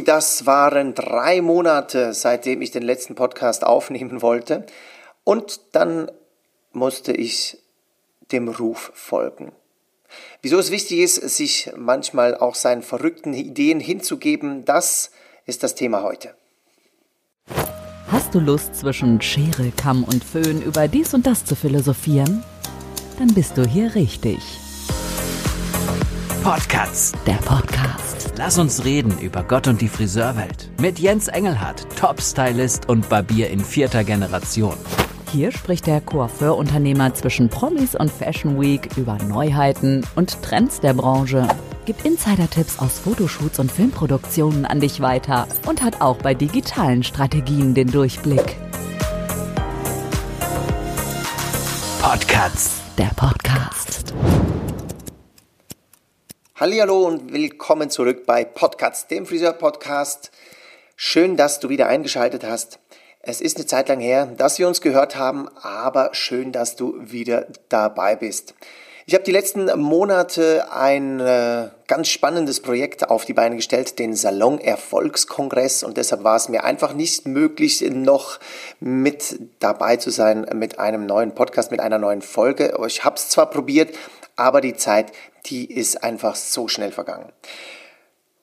Das waren drei Monate, seitdem ich den letzten Podcast aufnehmen wollte. Und dann musste ich dem Ruf folgen. Wieso es wichtig ist, sich manchmal auch seinen verrückten Ideen hinzugeben, das ist das Thema heute. Hast du Lust, zwischen Schere, Kamm und Föhn über dies und das zu philosophieren? Dann bist du hier richtig. Podcasts. Der Podcast. Lass uns reden über Gott und die Friseurwelt. Mit Jens Engelhardt, Top-Stylist und Barbier in vierter Generation. Hier spricht der Coiffeur-Unternehmer zwischen Promis und Fashion Week über Neuheiten und Trends der Branche, gibt Insider-Tipps aus Fotoshoots und Filmproduktionen an dich weiter und hat auch bei digitalen Strategien den Durchblick. Podcasts. Der Podcast. Hallo und willkommen zurück bei Podcast, dem Friseur-Podcast. Schön, dass du wieder eingeschaltet hast. Es ist eine Zeit lang her, dass wir uns gehört haben, aber schön, dass du wieder dabei bist. Ich habe die letzten Monate ein äh, ganz spannendes Projekt auf die Beine gestellt, den Salon Erfolgskongress und deshalb war es mir einfach nicht möglich, noch mit dabei zu sein mit einem neuen Podcast, mit einer neuen Folge. Ich habe es zwar probiert, aber die Zeit, die ist einfach so schnell vergangen.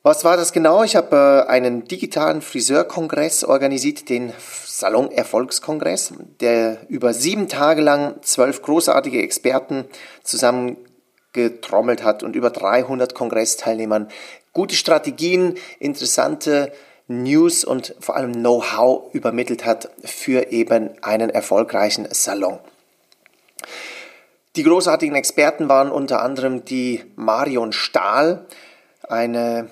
Was war das genau? Ich habe äh, einen digitalen Friseurkongress organisiert, den Salon Erfolgskongress, der über sieben Tage lang zwölf großartige Experten zusammengetrommelt hat und über 300 Kongressteilnehmern gute Strategien, interessante News und vor allem Know-how übermittelt hat für eben einen erfolgreichen Salon. Die großartigen Experten waren unter anderem die Marion Stahl, eine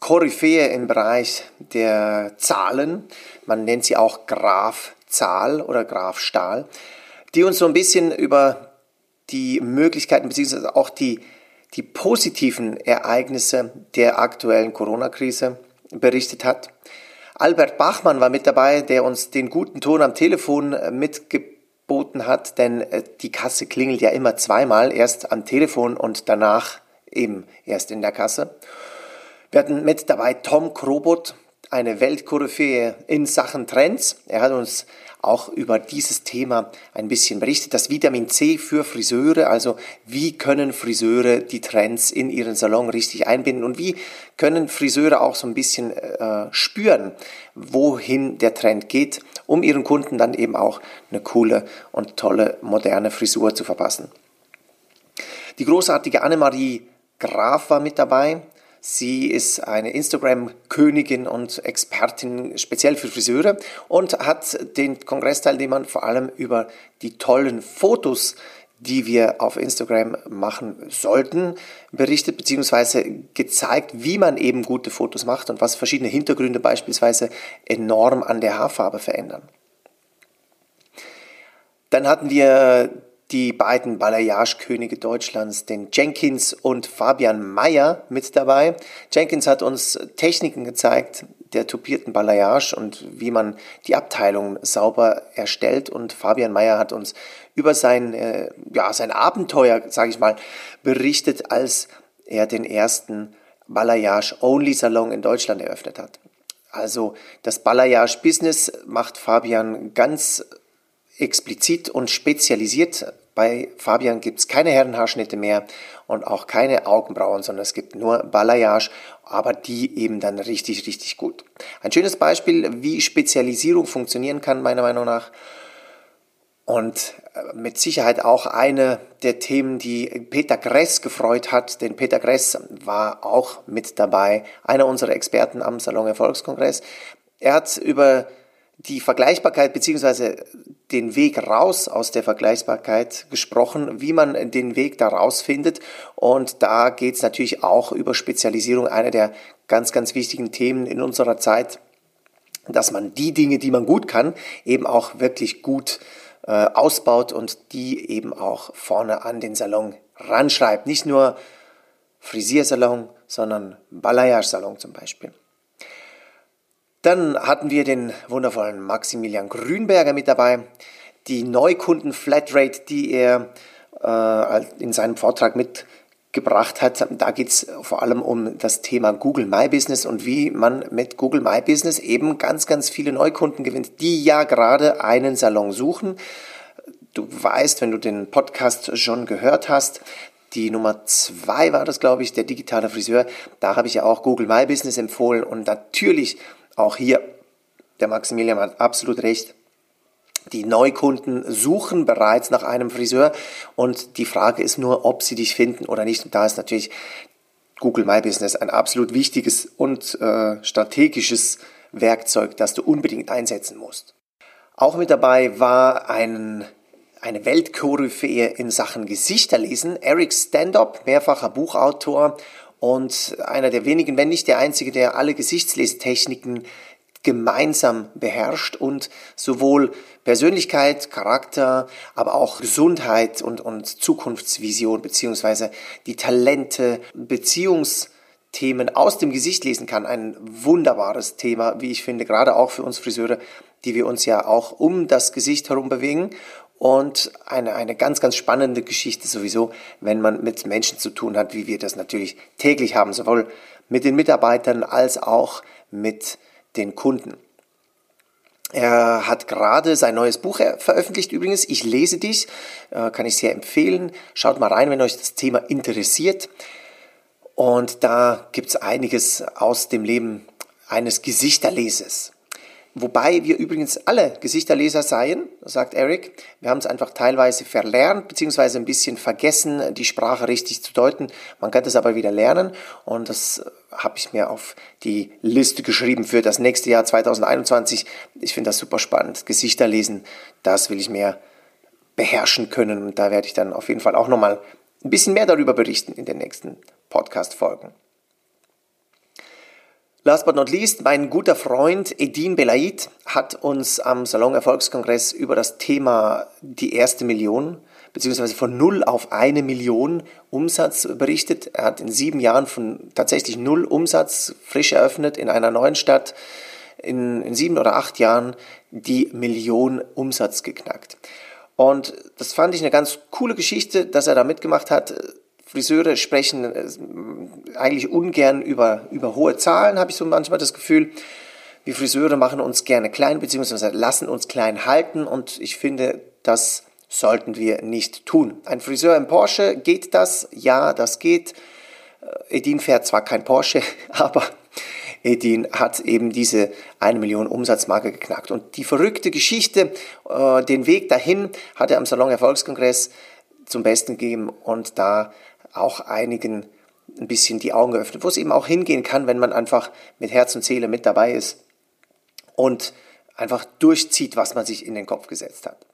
Koryphäe im Bereich der Zahlen. Man nennt sie auch Graf Zahl oder Graf Stahl, die uns so ein bisschen über die Möglichkeiten bzw. auch die, die positiven Ereignisse der aktuellen Corona-Krise berichtet hat. Albert Bachmann war mit dabei, der uns den guten Ton am Telefon mitgeboten hat, denn äh, die Kasse klingelt ja immer zweimal, erst am Telefon und danach eben erst in der Kasse. Wir hatten mit dabei Tom Krobot, eine Weltkoryphäe in Sachen Trends. Er hat uns auch über dieses Thema ein bisschen berichtet. Das Vitamin C für Friseure, also wie können Friseure die Trends in ihren Salon richtig einbinden und wie können Friseure auch so ein bisschen äh, spüren, wohin der Trend geht, um ihren Kunden dann eben auch eine coole und tolle moderne Frisur zu verpassen. Die großartige Annemarie Graf war mit dabei. Sie ist eine Instagram-Königin und Expertin speziell für Friseure und hat den Kongressteilnehmern vor allem über die tollen Fotos, die wir auf Instagram machen sollten, berichtet bzw. gezeigt, wie man eben gute Fotos macht und was verschiedene Hintergründe beispielsweise enorm an der Haarfarbe verändern. Dann hatten wir die beiden Balayage-Könige Deutschlands, den Jenkins und Fabian Mayer, mit dabei. Jenkins hat uns Techniken gezeigt der tupierten Balayage und wie man die Abteilung sauber erstellt. Und Fabian Mayer hat uns über sein, äh, ja, sein Abenteuer, sage ich mal, berichtet, als er den ersten Balayage-Only-Salon in Deutschland eröffnet hat. Also das Balayage-Business macht Fabian ganz explizit und spezialisiert. Bei Fabian gibt es keine Herrenhaarschnitte mehr und auch keine Augenbrauen, sondern es gibt nur Balayage, aber die eben dann richtig, richtig gut. Ein schönes Beispiel, wie Spezialisierung funktionieren kann, meiner Meinung nach. Und äh, mit Sicherheit auch eine der Themen, die Peter Gress gefreut hat, denn Peter Gress war auch mit dabei, einer unserer Experten am Salon Erfolgskongress. Er hat über die Vergleichbarkeit beziehungsweise den Weg raus aus der Vergleichbarkeit gesprochen, wie man den Weg da rausfindet. Und da geht es natürlich auch über Spezialisierung, eine der ganz, ganz wichtigen Themen in unserer Zeit, dass man die Dinge, die man gut kann, eben auch wirklich gut äh, ausbaut und die eben auch vorne an den Salon ranschreibt. Nicht nur Frisiersalon, sondern Balayage-Salon zum Beispiel. Dann hatten wir den wundervollen Maximilian Grünberger mit dabei. Die Neukunden Flatrate, die er äh, in seinem Vortrag mit gebracht hat. Da geht es vor allem um das Thema Google My Business und wie man mit Google My Business eben ganz, ganz viele Neukunden gewinnt, die ja gerade einen Salon suchen. Du weißt, wenn du den Podcast schon gehört hast, die Nummer zwei war das, glaube ich, der digitale Friseur. Da habe ich ja auch Google My Business empfohlen und natürlich auch hier, der Maximilian hat absolut recht. Die Neukunden suchen bereits nach einem Friseur und die Frage ist nur, ob sie dich finden oder nicht. Und da ist natürlich Google My Business ein absolut wichtiges und äh, strategisches Werkzeug, das du unbedingt einsetzen musst. Auch mit dabei war ein eine Weltkoryphäe in Sachen Gesichterlesen. Eric Standop, mehrfacher Buchautor und einer der wenigen, wenn nicht der einzige, der alle Gesichtslesetechniken gemeinsam beherrscht und sowohl Persönlichkeit, Charakter, aber auch Gesundheit und, und Zukunftsvision beziehungsweise die Talente, Beziehungsthemen aus dem Gesicht lesen kann. Ein wunderbares Thema, wie ich finde, gerade auch für uns Friseure, die wir uns ja auch um das Gesicht herum bewegen und eine, eine ganz, ganz spannende Geschichte sowieso, wenn man mit Menschen zu tun hat, wie wir das natürlich täglich haben, sowohl mit den Mitarbeitern als auch mit den Kunden. Er hat gerade sein neues Buch veröffentlicht übrigens. Ich lese dich, äh, kann ich sehr empfehlen. Schaut mal rein, wenn euch das Thema interessiert. Und da gibt es einiges aus dem Leben eines Gesichterlesers. Wobei wir übrigens alle Gesichterleser seien, sagt Eric. Wir haben es einfach teilweise verlernt, beziehungsweise ein bisschen vergessen, die Sprache richtig zu deuten. Man kann das aber wieder lernen und das äh, habe ich mir auf die Liste geschrieben für das nächste Jahr 2021. Ich finde das super spannend. Gesichter lesen, das will ich mehr beherrschen können und da werde ich dann auf jeden Fall auch nochmal ein bisschen mehr darüber berichten in den nächsten Podcast-Folgen. Last but not least, mein guter Freund Edin Belaid hat uns am Salon Erfolgskongress über das Thema die erste Million beziehungsweise von null auf eine Million Umsatz berichtet. Er hat in sieben Jahren von tatsächlich null Umsatz frisch eröffnet in einer neuen Stadt. In, in sieben oder acht Jahren die Million Umsatz geknackt. Und das fand ich eine ganz coole Geschichte, dass er da mitgemacht hat. Friseure sprechen äh, eigentlich ungern über, über hohe Zahlen, habe ich so manchmal das Gefühl. Wir Friseure machen uns gerne klein, beziehungsweise lassen uns klein halten und ich finde, das sollten wir nicht tun. Ein Friseur im Porsche, geht das? Ja, das geht. Äh, Edin fährt zwar kein Porsche, aber Edin hat eben diese eine Million Umsatzmarke geknackt. Und die verrückte Geschichte, äh, den Weg dahin hat er am Salon Erfolgskongress zum Besten gegeben und da auch einigen ein bisschen die Augen geöffnet, wo es eben auch hingehen kann, wenn man einfach mit Herz und Seele mit dabei ist und einfach durchzieht, was man sich in den Kopf gesetzt hat.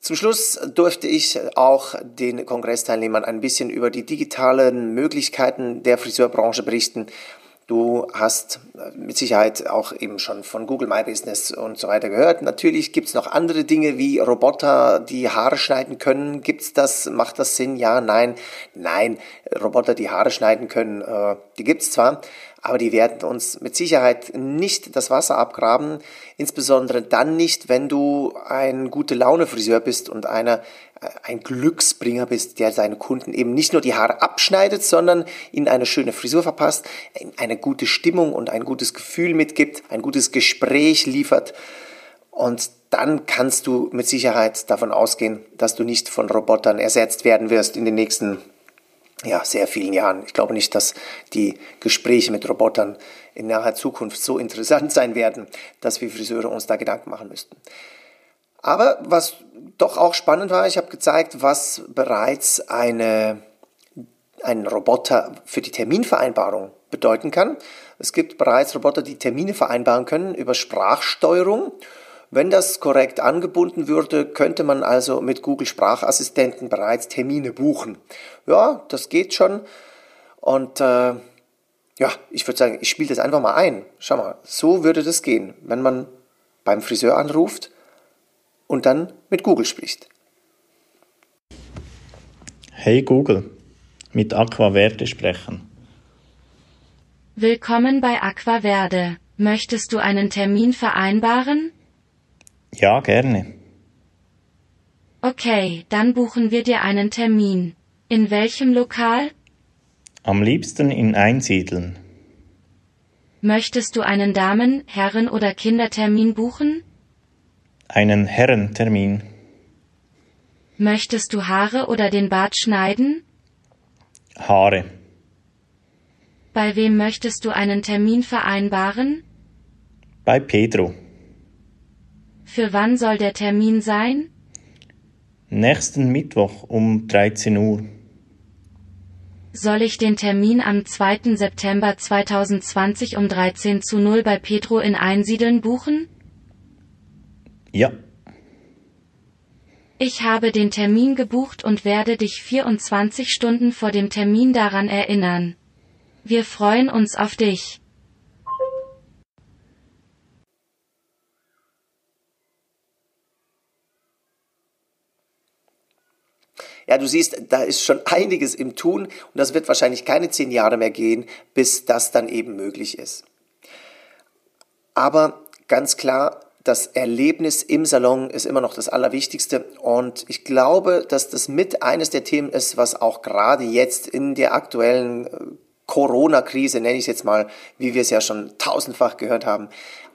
Zum Schluss durfte ich auch den Kongressteilnehmern ein bisschen über die digitalen Möglichkeiten der Friseurbranche berichten Du hast mit Sicherheit auch eben schon von Google My Business und so weiter gehört. Natürlich gibt es noch andere Dinge wie Roboter, die Haare schneiden können. Gibt's das? Macht das Sinn? Ja, nein, nein. Roboter, die Haare schneiden können, äh, die gibt's zwar, aber die werden uns mit Sicherheit nicht das Wasser abgraben, insbesondere dann nicht, wenn du ein gute Laune Friseur bist und einer äh, ein Glücksbringer bist, der seinen Kunden eben nicht nur die Haare abschneidet, sondern ihnen eine schöne Frisur verpasst, eine gute Stimmung und ein gutes Gefühl mitgibt, ein gutes Gespräch liefert und dann kannst du mit Sicherheit davon ausgehen, dass du nicht von Robotern ersetzt werden wirst in den nächsten ja, sehr vielen Jahren. Ich glaube nicht, dass die Gespräche mit Robotern in naher Zukunft so interessant sein werden, dass wir Friseure uns da Gedanken machen müssten. Aber was doch auch spannend war, ich habe gezeigt, was bereits eine, ein Roboter für die Terminvereinbarung bedeuten kann. Es gibt bereits Roboter, die Termine vereinbaren können über Sprachsteuerung wenn das korrekt angebunden würde, könnte man also mit Google Sprachassistenten bereits Termine buchen. Ja, das geht schon. Und äh, ja, ich würde sagen, ich spiele das einfach mal ein. Schau mal, so würde das gehen, wenn man beim Friseur anruft und dann mit Google spricht. Hey Google, mit Aquaverde sprechen. Willkommen bei Aquaverde. Möchtest du einen Termin vereinbaren? Ja, gerne. Okay, dann buchen wir dir einen Termin. In welchem Lokal? Am liebsten in Einsiedeln. Möchtest du einen Damen-, Herren- oder Kindertermin buchen? Einen Herrentermin. Möchtest du Haare oder den Bart schneiden? Haare. Bei wem möchtest du einen Termin vereinbaren? Bei Pedro. Für wann soll der Termin sein? Nächsten Mittwoch um 13 Uhr. Soll ich den Termin am 2. September 2020 um 13 zu 0 bei Pedro in Einsiedeln buchen? Ja. Ich habe den Termin gebucht und werde dich 24 Stunden vor dem Termin daran erinnern. Wir freuen uns auf dich. Ja, du siehst, da ist schon einiges im Tun und das wird wahrscheinlich keine zehn Jahre mehr gehen, bis das dann eben möglich ist. Aber ganz klar, das Erlebnis im Salon ist immer noch das Allerwichtigste. Und ich glaube, dass das mit eines der Themen ist, was auch gerade jetzt in der aktuellen äh, Corona-Krise, nenne ich es jetzt mal, wie wir es ja schon tausendfach gehört haben,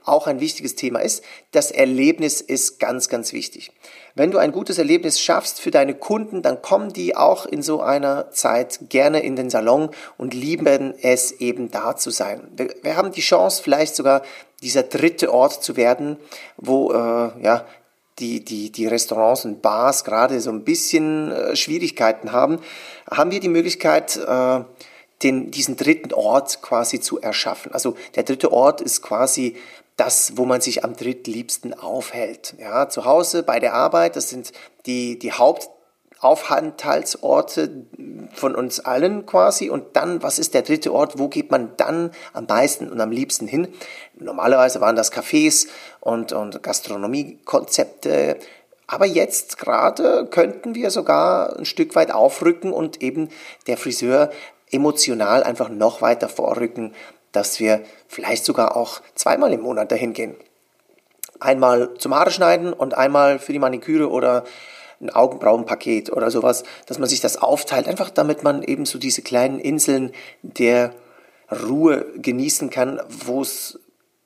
auch ein wichtiges Thema ist. Das Erlebnis ist ganz, ganz wichtig. Wenn du ein gutes Erlebnis schaffst für deine Kunden, dann kommen die auch in so einer Zeit gerne in den Salon und lieben es eben da zu sein. Wir, wir haben die Chance, vielleicht sogar dieser dritte Ort zu werden, wo äh, ja, die, die, die Restaurants und Bars gerade so ein bisschen äh, Schwierigkeiten haben, haben wir die Möglichkeit, äh, den, diesen dritten Ort quasi zu erschaffen. Also der dritte Ort ist quasi das, wo man sich am drittliebsten aufhält. Ja, zu Hause, bei der Arbeit, das sind die, die Hauptaufenthaltsorte von uns allen quasi. Und dann, was ist der dritte Ort? Wo geht man dann am meisten und am liebsten hin? Normalerweise waren das Cafés und, und Gastronomiekonzepte. Aber jetzt gerade könnten wir sogar ein Stück weit aufrücken und eben der Friseur emotional einfach noch weiter vorrücken dass wir vielleicht sogar auch zweimal im Monat dahin gehen. Einmal zum Haare schneiden und einmal für die Maniküre oder ein Augenbrauenpaket oder sowas, dass man sich das aufteilt, einfach damit man eben so diese kleinen Inseln der Ruhe genießen kann, wo es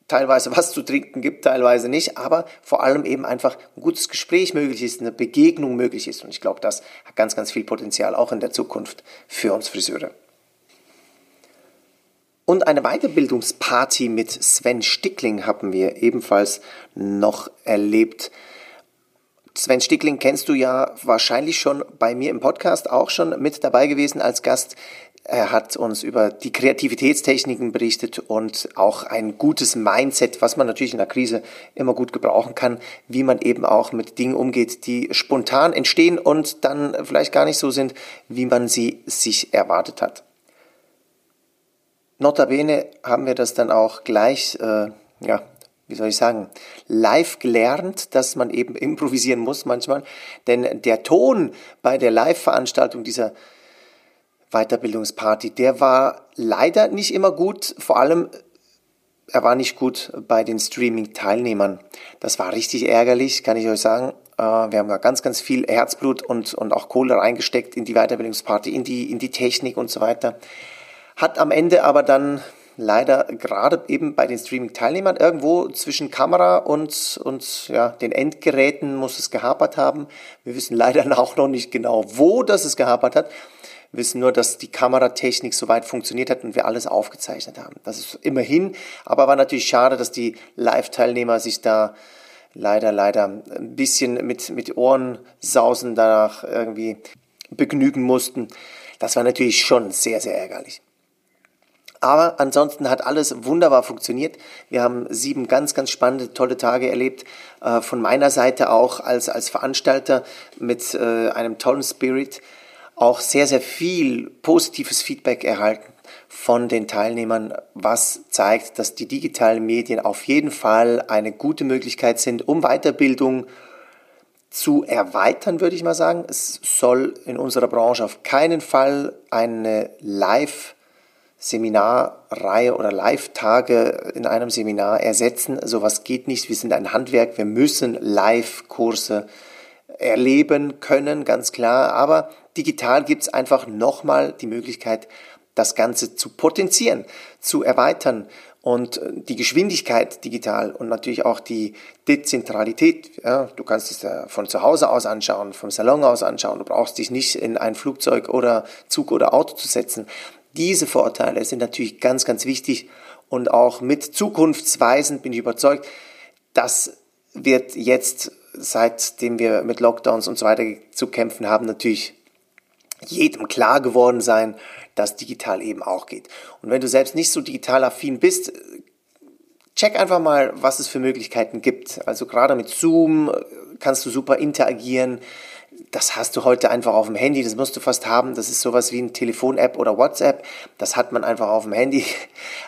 teilweise was zu trinken gibt, teilweise nicht, aber vor allem eben einfach ein gutes Gespräch möglich ist, eine Begegnung möglich ist. Und ich glaube, das hat ganz, ganz viel Potenzial auch in der Zukunft für uns Friseure. Und eine Weiterbildungsparty mit Sven Stickling haben wir ebenfalls noch erlebt. Sven Stickling kennst du ja wahrscheinlich schon bei mir im Podcast auch schon mit dabei gewesen als Gast. Er hat uns über die Kreativitätstechniken berichtet und auch ein gutes Mindset, was man natürlich in der Krise immer gut gebrauchen kann, wie man eben auch mit Dingen umgeht, die spontan entstehen und dann vielleicht gar nicht so sind, wie man sie sich erwartet hat. Notabene haben wir das dann auch gleich, äh, ja, wie soll ich sagen, live gelernt, dass man eben improvisieren muss manchmal. Denn der Ton bei der Live-Veranstaltung dieser Weiterbildungsparty, der war leider nicht immer gut. Vor allem, er war nicht gut bei den Streaming-Teilnehmern. Das war richtig ärgerlich, kann ich euch sagen. Äh, wir haben da ganz, ganz viel Herzblut und, und auch Kohle reingesteckt in die Weiterbildungsparty, in die, in die Technik und so weiter hat am Ende aber dann leider gerade eben bei den Streaming-Teilnehmern irgendwo zwischen Kamera und, und ja, den Endgeräten muss es gehapert haben. Wir wissen leider auch noch nicht genau, wo das es gehapert hat. Wir wissen nur, dass die Kameratechnik soweit funktioniert hat und wir alles aufgezeichnet haben. Das ist immerhin, aber war natürlich schade, dass die Live-Teilnehmer sich da leider, leider ein bisschen mit, mit Ohrensausen danach irgendwie begnügen mussten. Das war natürlich schon sehr, sehr ärgerlich. Aber ansonsten hat alles wunderbar funktioniert. Wir haben sieben ganz, ganz spannende, tolle Tage erlebt. Äh, von meiner Seite auch als, als Veranstalter mit äh, einem tollen Spirit. Auch sehr, sehr viel positives Feedback erhalten von den Teilnehmern, was zeigt, dass die digitalen Medien auf jeden Fall eine gute Möglichkeit sind, um Weiterbildung zu erweitern, würde ich mal sagen. Es soll in unserer Branche auf keinen Fall eine Live- Seminarreihe oder Live-Tage in einem Seminar ersetzen. Sowas geht nicht. Wir sind ein Handwerk. Wir müssen Live-Kurse erleben können, ganz klar. Aber digital gibt es einfach nochmal die Möglichkeit, das Ganze zu potenzieren, zu erweitern und äh, die Geschwindigkeit digital und natürlich auch die Dezentralität. Ja, du kannst es ja von zu Hause aus anschauen, vom Salon aus anschauen. Du brauchst dich nicht in ein Flugzeug oder Zug oder Auto zu setzen. Diese Vorteile sind natürlich ganz, ganz wichtig und auch mit zukunftsweisend bin ich überzeugt, das wird jetzt, seitdem wir mit Lockdowns und so weiter zu kämpfen haben, natürlich jedem klar geworden sein, dass digital eben auch geht. Und wenn du selbst nicht so digital affin bist, check einfach mal, was es für Möglichkeiten gibt. Also gerade mit Zoom kannst du super interagieren. Das hast du heute einfach auf dem Handy, das musst du fast haben. Das ist sowas wie eine Telefon-App oder WhatsApp. Das hat man einfach auf dem Handy.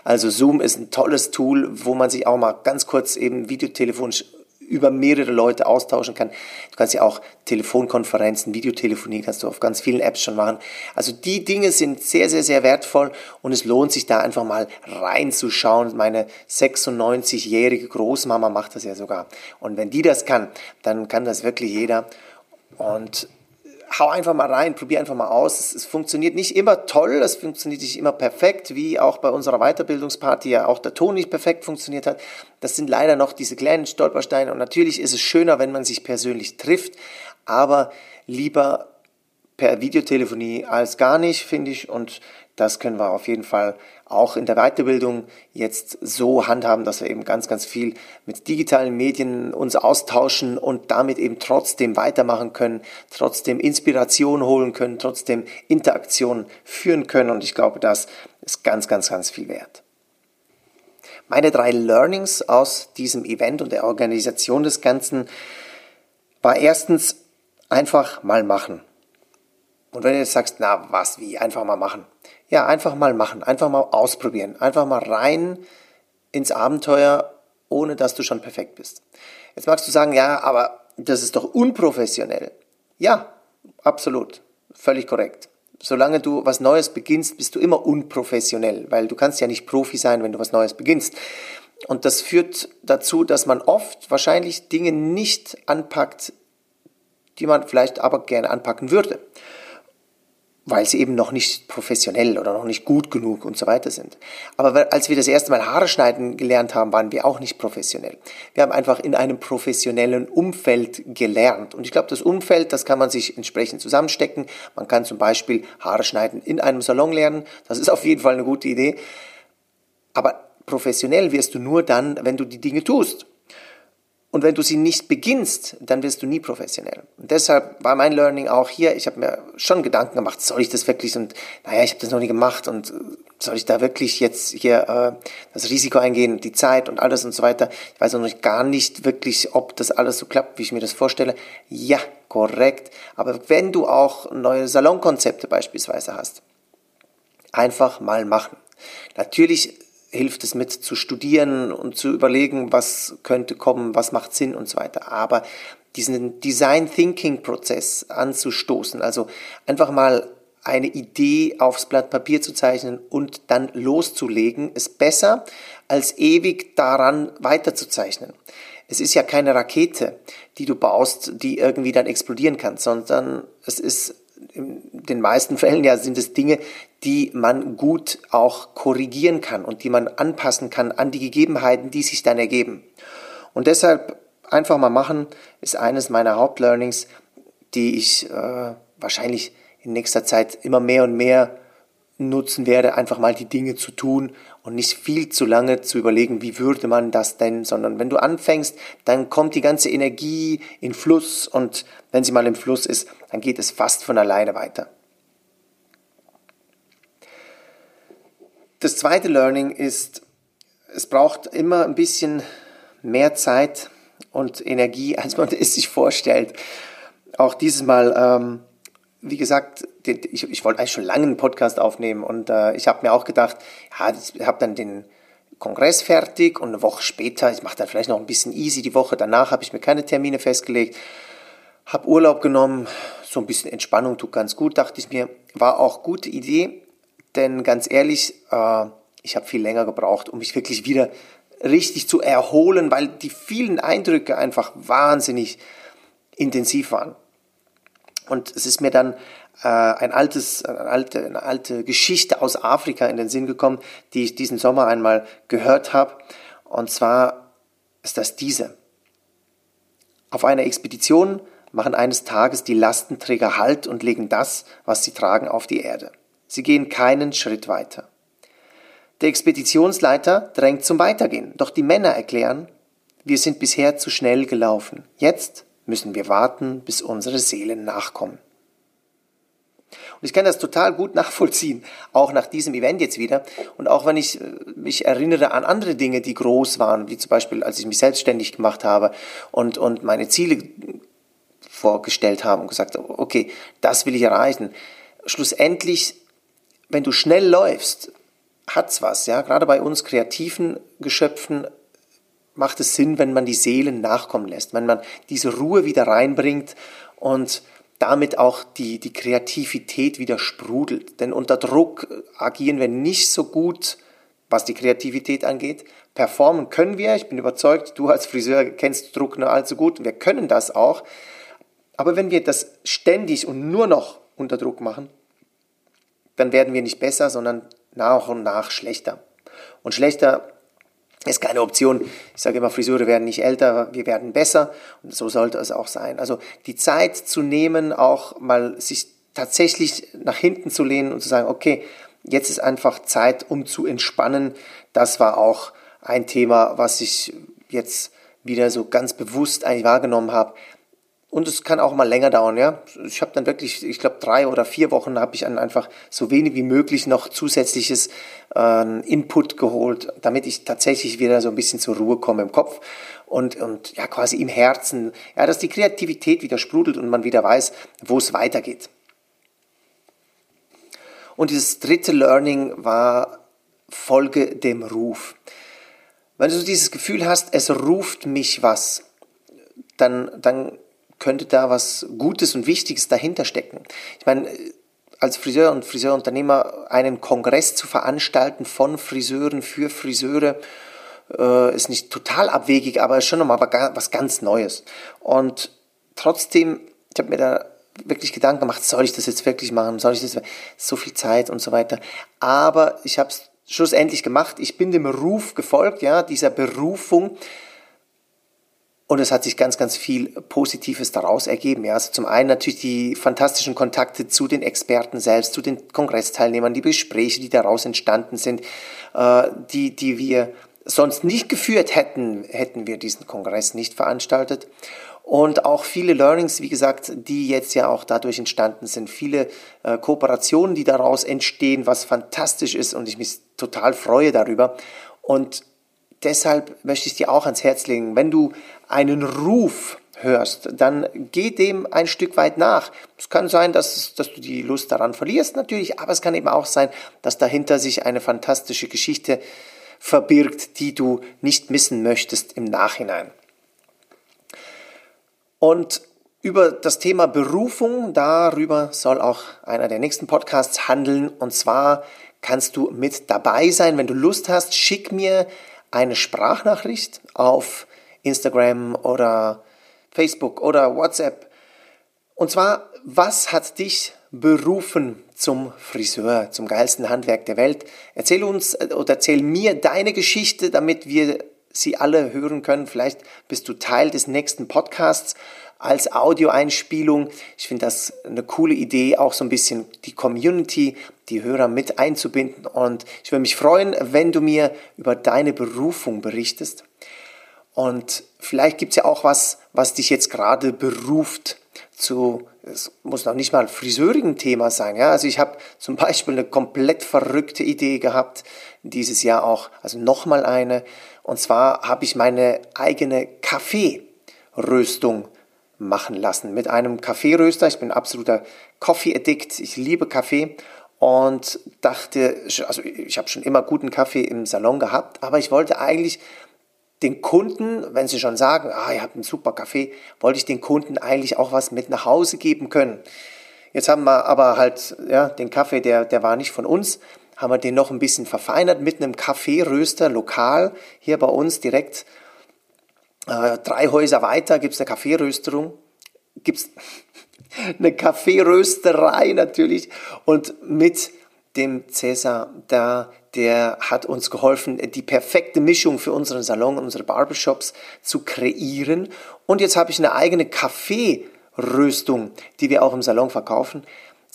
Also Zoom ist ein tolles Tool, wo man sich auch mal ganz kurz eben videotelefonisch über mehrere Leute austauschen kann. Du kannst ja auch Telefonkonferenzen, Videotelefonie kannst du auf ganz vielen Apps schon machen. Also die Dinge sind sehr, sehr, sehr wertvoll und es lohnt sich da einfach mal reinzuschauen. Meine 96-jährige Großmama macht das ja sogar. Und wenn die das kann, dann kann das wirklich jeder. Und hau einfach mal rein, probier einfach mal aus. Es, es, funktioniert nicht immer toll, es funktioniert nicht immer perfekt, wie auch bei unserer Weiterbildungsparty ja auch der Ton nicht perfekt funktioniert hat. Das sind leider noch diese kleinen Stolpersteine und natürlich ist es schöner, wenn man sich persönlich trifft, aber lieber per Videotelefonie als gar nicht, finde ich. Und das können wir auf jeden Fall auch in der Weiterbildung jetzt so handhaben, dass wir eben ganz, ganz viel mit digitalen Medien uns austauschen und damit eben trotzdem weitermachen können, trotzdem Inspiration holen können, trotzdem Interaktion führen können. Und ich glaube, das ist ganz, ganz, ganz viel wert. Meine drei Learnings aus diesem Event und der Organisation des Ganzen war erstens einfach mal machen. Und wenn du jetzt sagst, na was, wie, einfach mal machen. Ja, einfach mal machen, einfach mal ausprobieren, einfach mal rein ins Abenteuer, ohne dass du schon perfekt bist. Jetzt magst du sagen, ja, aber das ist doch unprofessionell. Ja, absolut, völlig korrekt. Solange du was Neues beginnst, bist du immer unprofessionell, weil du kannst ja nicht Profi sein, wenn du was Neues beginnst. Und das führt dazu, dass man oft wahrscheinlich Dinge nicht anpackt, die man vielleicht aber gerne anpacken würde weil sie eben noch nicht professionell oder noch nicht gut genug und so weiter sind. Aber als wir das erste Mal Haare schneiden gelernt haben, waren wir auch nicht professionell. Wir haben einfach in einem professionellen Umfeld gelernt. Und ich glaube, das Umfeld, das kann man sich entsprechend zusammenstecken. Man kann zum Beispiel Haare schneiden in einem Salon lernen. Das ist auf jeden Fall eine gute Idee. Aber professionell wirst du nur dann, wenn du die Dinge tust. Und wenn du sie nicht beginnst, dann wirst du nie professionell. Und deshalb war mein Learning auch hier, ich habe mir schon Gedanken gemacht, soll ich das wirklich und naja, ich habe das noch nie gemacht und äh, soll ich da wirklich jetzt hier äh, das Risiko eingehen, die Zeit und alles und so weiter. Ich weiß noch gar nicht wirklich, ob das alles so klappt, wie ich mir das vorstelle. Ja, korrekt. Aber wenn du auch neue Salonkonzepte beispielsweise hast, einfach mal machen. Natürlich hilft es mit zu studieren und zu überlegen, was könnte kommen, was macht Sinn und so weiter. Aber diesen Design Thinking Prozess anzustoßen, also einfach mal eine Idee aufs Blatt Papier zu zeichnen und dann loszulegen, ist besser, als ewig daran weiterzuzeichnen. Es ist ja keine Rakete, die du baust, die irgendwie dann explodieren kann, sondern es ist in den meisten Fällen ja sind es Dinge, die man gut auch korrigieren kann und die man anpassen kann an die Gegebenheiten, die sich dann ergeben. Und deshalb einfach mal machen ist eines meiner Hauptlearnings, die ich äh, wahrscheinlich in nächster Zeit immer mehr und mehr nutzen werde, einfach mal die Dinge zu tun und nicht viel zu lange zu überlegen, wie würde man das denn, sondern wenn du anfängst, dann kommt die ganze Energie in Fluss und wenn sie mal im Fluss ist, dann geht es fast von alleine weiter. Das zweite Learning ist, es braucht immer ein bisschen mehr Zeit und Energie, als man es sich vorstellt. Auch dieses Mal ähm, wie gesagt, ich, ich wollte eigentlich schon lange einen Podcast aufnehmen und äh, ich habe mir auch gedacht, ja, ich habe dann den Kongress fertig und eine Woche später, ich mache dann vielleicht noch ein bisschen easy die Woche danach, habe ich mir keine Termine festgelegt, habe Urlaub genommen, so ein bisschen Entspannung tut ganz gut, dachte ich mir, war auch gute Idee, denn ganz ehrlich, äh, ich habe viel länger gebraucht, um mich wirklich wieder richtig zu erholen, weil die vielen Eindrücke einfach wahnsinnig intensiv waren. Und es ist mir dann äh, ein altes, eine alte, eine alte Geschichte aus Afrika in den Sinn gekommen, die ich diesen Sommer einmal gehört habe. Und zwar ist das diese. Auf einer Expedition machen eines Tages die Lastenträger Halt und legen das, was sie tragen, auf die Erde. Sie gehen keinen Schritt weiter. Der Expeditionsleiter drängt zum Weitergehen, doch die Männer erklären, wir sind bisher zu schnell gelaufen. Jetzt müssen wir warten, bis unsere Seelen nachkommen. Und ich kann das total gut nachvollziehen, auch nach diesem Event jetzt wieder. Und auch wenn ich äh, mich erinnere an andere Dinge, die groß waren, wie zum Beispiel, als ich mich selbstständig gemacht habe und, und meine Ziele vorgestellt habe und gesagt habe, okay, das will ich erreichen. Schlussendlich, wenn du schnell läufst, hat's was, ja. Gerade bei uns kreativen Geschöpfen macht es Sinn, wenn man die Seelen nachkommen lässt, wenn man diese Ruhe wieder reinbringt und damit auch die, die Kreativität wieder sprudelt. Denn unter Druck agieren wir nicht so gut, was die Kreativität angeht. Performen können wir, ich bin überzeugt, du als Friseur kennst Druck nur allzu gut, wir können das auch. Aber wenn wir das ständig und nur noch unter Druck machen, dann werden wir nicht besser, sondern nach und nach schlechter. Und schlechter ist keine Option. Ich sage immer, Friseure werden nicht älter, wir werden besser. Und so sollte es auch sein. Also die Zeit zu nehmen, auch mal sich tatsächlich nach hinten zu lehnen und zu sagen, okay, jetzt ist einfach Zeit, um zu entspannen. Das war auch ein Thema, was ich jetzt wieder so ganz bewusst eigentlich wahrgenommen habe. Und es kann auch mal länger dauern, ja. Ich habe dann wirklich, ich glaube, drei oder vier Wochen habe ich dann einfach so wenig wie möglich noch zusätzliches äh, Input geholt, damit ich tatsächlich wieder so ein bisschen zur Ruhe komme im Kopf und, und ja, quasi im Herzen, ja, dass die Kreativität wieder sprudelt und man wieder weiß, wo es weitergeht. Und dieses dritte Learning war Folge dem Ruf. Wenn du dieses Gefühl hast, es ruft mich was, dann, dann könnte da was Gutes und Wichtiges dahinter stecken. Ich meine, als Friseur und Friseurunternehmer einen Kongress zu veranstalten von Friseuren für Friseure äh, ist nicht total abwegig, aber ist schon nochmal was ganz Neues. Und trotzdem, ich habe mir da wirklich Gedanken gemacht, soll ich das jetzt wirklich machen, soll ich das, so viel Zeit und so weiter. Aber ich habe es schlussendlich gemacht. Ich bin dem Ruf gefolgt, ja, dieser Berufung und es hat sich ganz, ganz viel Positives daraus ergeben. Ja, also zum einen natürlich die fantastischen Kontakte zu den Experten selbst, zu den Kongressteilnehmern, die Gespräche, die daraus entstanden sind, äh, die, die wir sonst nicht geführt hätten, hätten wir diesen Kongress nicht veranstaltet. Und auch viele Learnings, wie gesagt, die jetzt ja auch dadurch entstanden sind. Viele äh, Kooperationen, die daraus entstehen, was fantastisch ist und ich mich total freue darüber. Und deshalb möchte ich dir auch ans Herz legen, wenn du einen Ruf hörst, dann geh dem ein Stück weit nach. Es kann sein, dass, dass du die Lust daran verlierst natürlich, aber es kann eben auch sein, dass dahinter sich eine fantastische Geschichte verbirgt, die du nicht missen möchtest im Nachhinein. Und über das Thema Berufung, darüber soll auch einer der nächsten Podcasts handeln. Und zwar kannst du mit dabei sein, wenn du Lust hast, schick mir eine Sprachnachricht auf Instagram oder Facebook oder WhatsApp. Und zwar, was hat dich berufen zum Friseur, zum geilsten Handwerk der Welt? Erzähl uns äh, oder erzähl mir deine Geschichte, damit wir sie alle hören können. Vielleicht bist du Teil des nächsten Podcasts als Audioeinspielung. Ich finde das eine coole Idee, auch so ein bisschen die Community, die Hörer mit einzubinden. Und ich würde mich freuen, wenn du mir über deine Berufung berichtest. Und vielleicht gibt es ja auch was, was dich jetzt gerade beruft zu, es muss noch nicht mal ein friseurigen Thema sein. Ja? Also ich habe zum Beispiel eine komplett verrückte Idee gehabt, dieses Jahr auch, also nochmal eine. Und zwar habe ich meine eigene Kaffeeröstung machen lassen mit einem Kaffeeröster. Ich bin absoluter Coffee-Addict. Ich liebe Kaffee und dachte, also ich habe schon immer guten Kaffee im Salon gehabt, aber ich wollte eigentlich den Kunden, wenn sie schon sagen, ah, ihr habt einen super Kaffee, wollte ich den Kunden eigentlich auch was mit nach Hause geben können. Jetzt haben wir aber halt, ja, den Kaffee, der, der war nicht von uns, haben wir den noch ein bisschen verfeinert mit einem Kaffeeröster lokal hier bei uns direkt äh, drei Häuser weiter gibt es eine Kaffeerösterung. gibt's eine Kaffeerösterei natürlich und mit dem Cäsar da, der hat uns geholfen, die perfekte Mischung für unseren Salon, unsere Barbershops zu kreieren. Und jetzt habe ich eine eigene Kaffeeröstung, die wir auch im Salon verkaufen.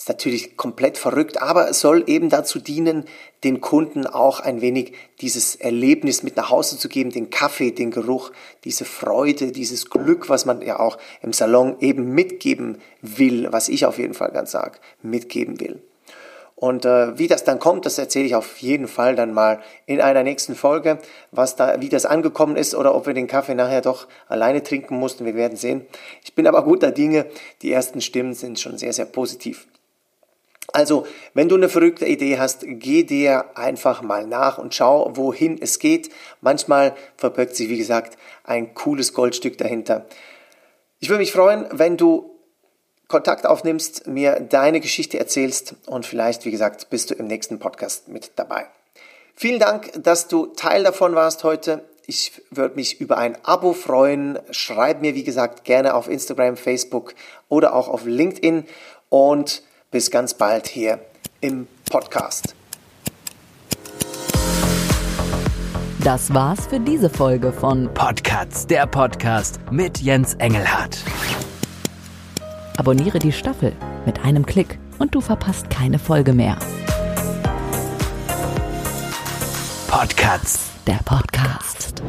Ist natürlich komplett verrückt, aber es soll eben dazu dienen, den Kunden auch ein wenig dieses Erlebnis mit nach Hause zu geben, den Kaffee, den Geruch, diese Freude, dieses Glück, was man ja auch im Salon eben mitgeben will, was ich auf jeden Fall ganz sage, mitgeben will. Und äh, wie das dann kommt, das erzähle ich auf jeden Fall dann mal in einer nächsten Folge, was da, wie das angekommen ist oder ob wir den Kaffee nachher doch alleine trinken mussten. Wir werden sehen. Ich bin aber guter Dinge. Die ersten Stimmen sind schon sehr, sehr positiv. Also, wenn du eine verrückte Idee hast, geh dir einfach mal nach und schau, wohin es geht. Manchmal verbirgt sich, wie gesagt, ein cooles Goldstück dahinter. Ich würde mich freuen, wenn du Kontakt aufnimmst, mir deine Geschichte erzählst und vielleicht, wie gesagt, bist du im nächsten Podcast mit dabei. Vielen Dank, dass du Teil davon warst heute. Ich würde mich über ein Abo freuen. Schreib mir, wie gesagt, gerne auf Instagram, Facebook oder auch auf LinkedIn und bis ganz bald hier im Podcast. Das war's für diese Folge von Podcasts, der Podcast mit Jens Engelhardt. Abonniere die Staffel mit einem Klick und du verpasst keine Folge mehr. Podcasts, Der Podcast.